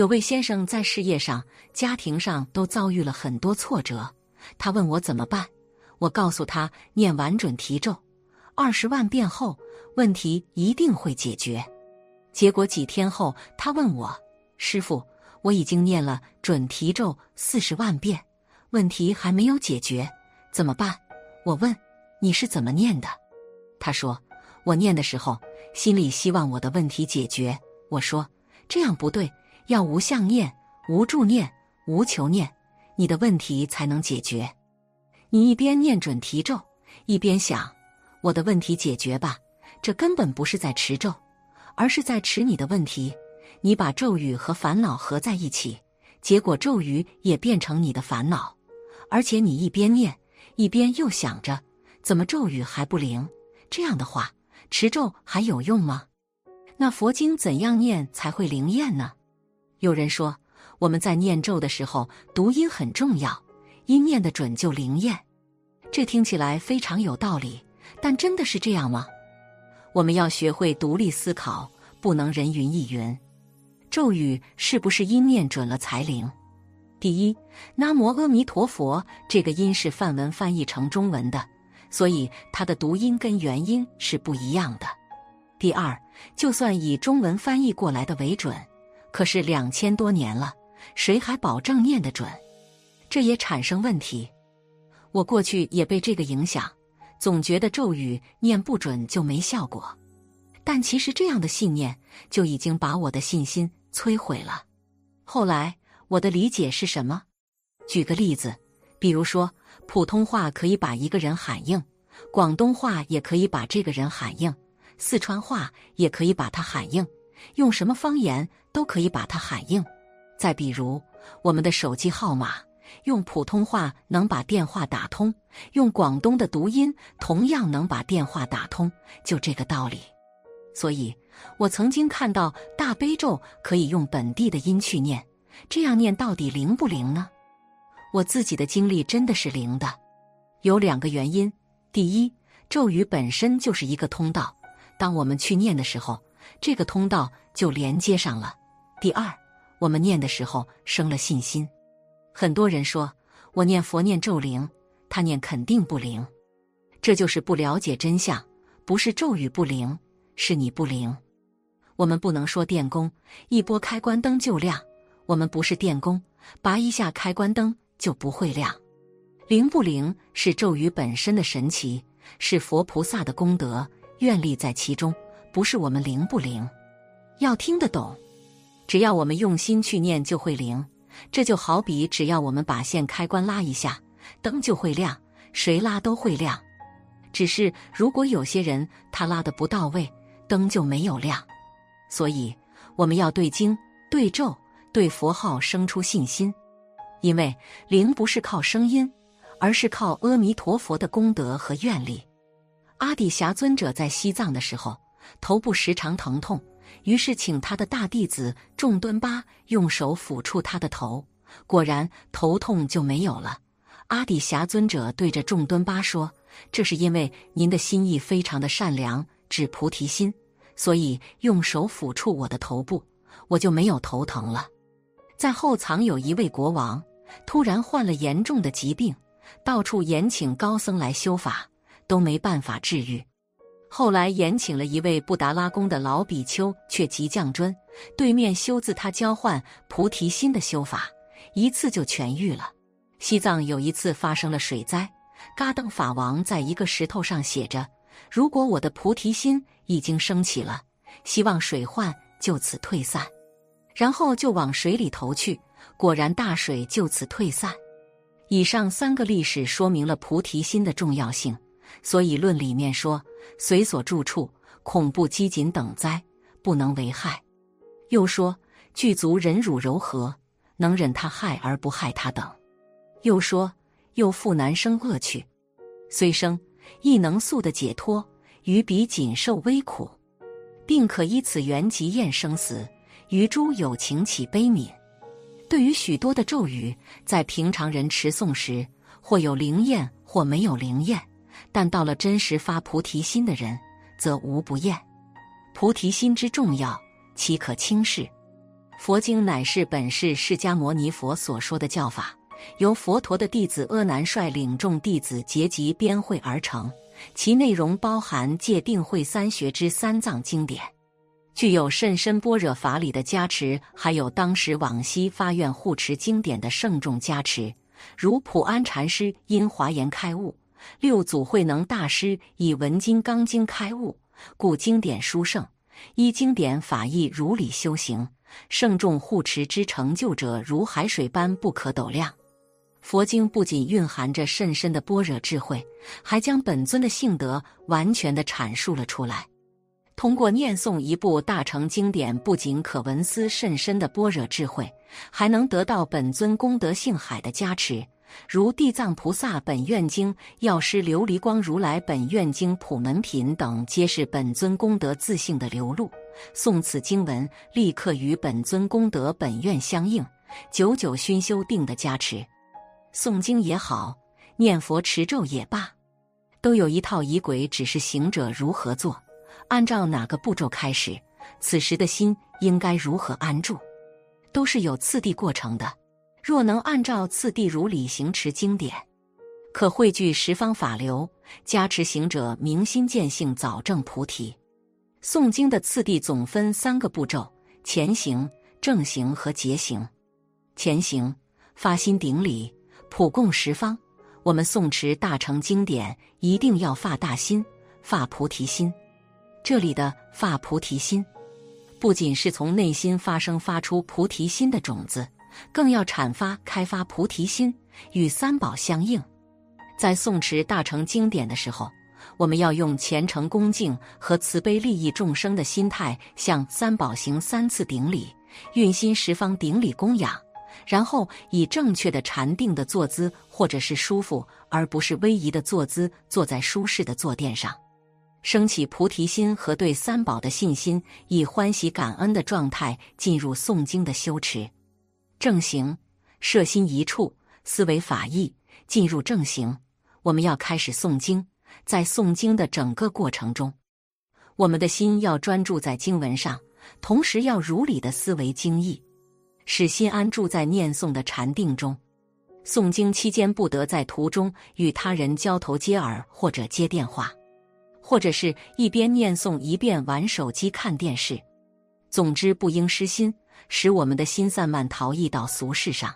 有位先生在事业上、家庭上都遭遇了很多挫折，他问我怎么办。我告诉他，念完准提咒二十万遍后，问题一定会解决。结果几天后，他问我：“师傅，我已经念了准提咒四十万遍，问题还没有解决，怎么办？”我问：“你是怎么念的？”他说：“我念的时候，心里希望我的问题解决。”我说：“这样不对。”要无相念、无助念、无求念，你的问题才能解决。你一边念准提咒，一边想我的问题解决吧，这根本不是在持咒，而是在持你的问题。你把咒语和烦恼合在一起，结果咒语也变成你的烦恼。而且你一边念，一边又想着怎么咒语还不灵？这样的话，持咒还有用吗？那佛经怎样念才会灵验呢？有人说，我们在念咒的时候，读音很重要，音念的准就灵验。这听起来非常有道理，但真的是这样吗？我们要学会独立思考，不能人云亦云。咒语是不是音念准了才灵？第一，南无阿弥陀佛这个音是梵文翻译成中文的，所以它的读音跟元音是不一样的。第二，就算以中文翻译过来的为准。可是两千多年了，谁还保证念得准？这也产生问题。我过去也被这个影响，总觉得咒语念不准就没效果。但其实这样的信念就已经把我的信心摧毁了。后来我的理解是什么？举个例子，比如说普通话可以把一个人喊硬，广东话也可以把这个人喊硬，四川话也可以把他喊硬。用什么方言都可以把它喊应。再比如，我们的手机号码用普通话能把电话打通，用广东的读音同样能把电话打通，就这个道理。所以，我曾经看到大悲咒可以用本地的音去念，这样念到底灵不灵呢？我自己的经历真的是灵的，有两个原因：第一，咒语本身就是一个通道，当我们去念的时候。这个通道就连接上了。第二，我们念的时候生了信心。很多人说我念佛念咒灵，他念肯定不灵。这就是不了解真相，不是咒语不灵，是你不灵。我们不能说电工一拨开关灯就亮，我们不是电工，拔一下开关灯就不会亮。灵不灵是咒语本身的神奇，是佛菩萨的功德愿力在其中。不是我们灵不灵，要听得懂。只要我们用心去念，就会灵。这就好比，只要我们把线开关拉一下，灯就会亮，谁拉都会亮。只是如果有些人他拉的不到位，灯就没有亮。所以我们要对经、对咒、对佛号生出信心，因为灵不是靠声音，而是靠阿弥陀佛的功德和愿力。阿底峡尊者在西藏的时候。头部时常疼痛，于是请他的大弟子众敦巴用手抚触他的头，果然头痛就没有了。阿底峡尊者对着众敦巴说：“这是因为您的心意非常的善良，指菩提心，所以用手抚触我的头部，我就没有头疼了。”在后藏有一位国王，突然患了严重的疾病，到处延请高僧来修法，都没办法治愈。后来延请了一位布达拉宫的老比丘，却即降尊，对面修自他交换菩提心的修法，一次就痊愈了。西藏有一次发生了水灾，嘎登法王在一个石头上写着：“如果我的菩提心已经升起了，希望水患就此退散。”然后就往水里投去，果然大水就此退散。以上三个历史说明了菩提心的重要性。所以论里面说，随所住处恐怖饥馑等灾不能为害。又说具足忍辱柔和，能忍他害而不害他等。又说又复难生恶趣，虽生亦能速的解脱，于彼仅受微苦，并可依此缘即厌生死，于诸有情起悲悯。对于许多的咒语，在平常人持诵时，或有灵验，或没有灵验。但到了真实发菩提心的人，则无不厌。菩提心之重要，岂可轻视？佛经乃是本是释迦牟尼佛所说的教法，由佛陀的弟子阿难率领众弟子结集编绘而成。其内容包含戒定慧三学之三藏经典，具有甚深般若法理的加持，还有当时往昔发愿护持经典的圣众加持，如普安禅师因华严开悟，六祖慧能大师以文金刚经开悟，故经典殊胜，依经典法义如理修行。圣众护持之成就者，如海水般不可斗量。佛经不仅蕴含着甚深的般若智慧，还将本尊的性德完全的阐述了出来。通过念诵一部大乘经典，不仅可闻思甚深的般若智慧，还能得到本尊功德性海的加持。如《地藏菩萨本愿经》《药师琉璃光如来本愿经》《普门品》等，皆是本尊功德自性的流露。诵此经文，立刻与本尊功德本愿相应，久久熏修定的加持。诵经也好，念佛持咒也罢，都有一套仪轨，只是行者如何做，按照哪个步骤开始，此时的心应该如何安住，都是有次第过程的。若能按照次第如理行持经典，可汇聚十方法流，加持行者明心见性，早证菩提。诵经的次第总分三个步骤：前行、正行和结行。前行，发心顶礼，普供十方。我们诵持大乘经典，一定要发大心，发菩提心。这里的发菩提心，不仅是从内心发生发出菩提心的种子，更要阐发开发菩提心，与三宝相应。在诵持大乘经典的时候。我们要用虔诚恭敬和慈悲利益众生的心态，向三宝行三次顶礼，运心十方顶礼供养，然后以正确的禅定的坐姿，或者是舒服而不是威仪的坐姿，坐在舒适的坐垫上，升起菩提心和对三宝的信心，以欢喜感恩的状态进入诵经的修持。正行，摄心一处，思维法义，进入正行。我们要开始诵经。在诵经的整个过程中，我们的心要专注在经文上，同时要如理的思维经义，使心安住在念诵的禅定中。诵经期间不得在途中与他人交头接耳，或者接电话，或者是一边念诵一边玩手机、看电视。总之，不应失心，使我们的心散漫逃逸到俗世上，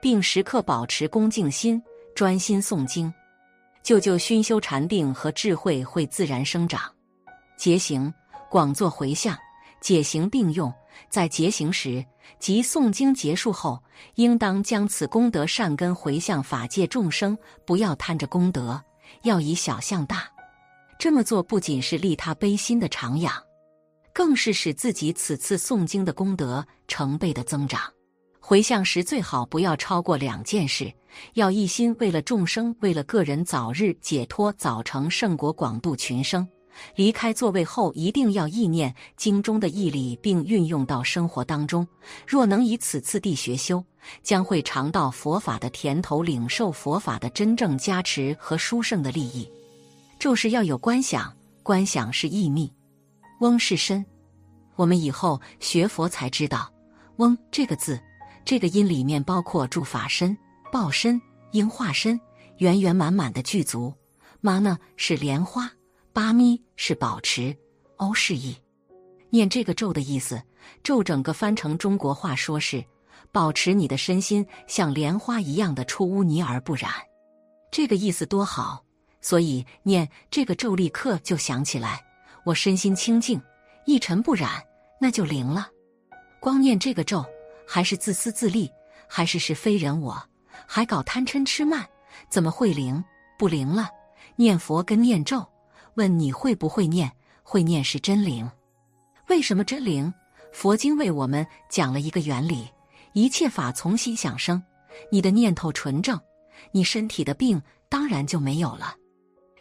并时刻保持恭敬心，专心诵经。就就熏修禅定和智慧会自然生长，结行广作回向，解行并用。在结行时，即诵经结束后，应当将此功德善根回向法界众生，不要贪着功德，要以小向大。这么做不仅是利他悲心的长养，更是使自己此次诵经的功德成倍的增长。回向时最好不要超过两件事。要一心为了众生，为了个人早日解脱，早成圣果，广度群生。离开座位后，一定要意念经中的义理，并运用到生活当中。若能以此次地学修，将会尝到佛法的甜头，领受佛法的真正加持和殊胜的利益。咒是要有观想，观想是意密，翁是身。我们以后学佛才知道，翁这个字，这个音里面包括住法身。报身、应化身，圆圆满满的具足。妈呢是莲花，八咪是保持，欧是意。念这个咒的意思，咒整个翻成中国话说是保持你的身心像莲花一样的出污泥而不染。这个意思多好，所以念这个咒立刻就想起来，我身心清净，一尘不染，那就灵了。光念这个咒，还是自私自利，还是是非人我？还搞贪嗔痴慢，怎么会灵？不灵了。念佛跟念咒，问你会不会念？会念是真灵。为什么真灵？佛经为我们讲了一个原理：一切法从心想生。你的念头纯正，你身体的病当然就没有了。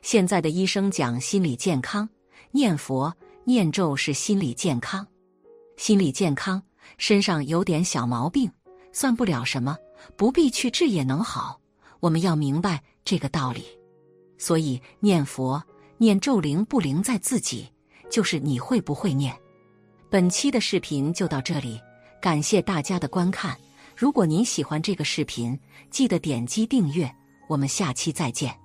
现在的医生讲心理健康，念佛念咒是心理健康。心理健康，身上有点小毛病，算不了什么。不必去治也能好，我们要明白这个道理。所以念佛念咒灵不灵在自己，就是你会不会念。本期的视频就到这里，感谢大家的观看。如果您喜欢这个视频，记得点击订阅。我们下期再见。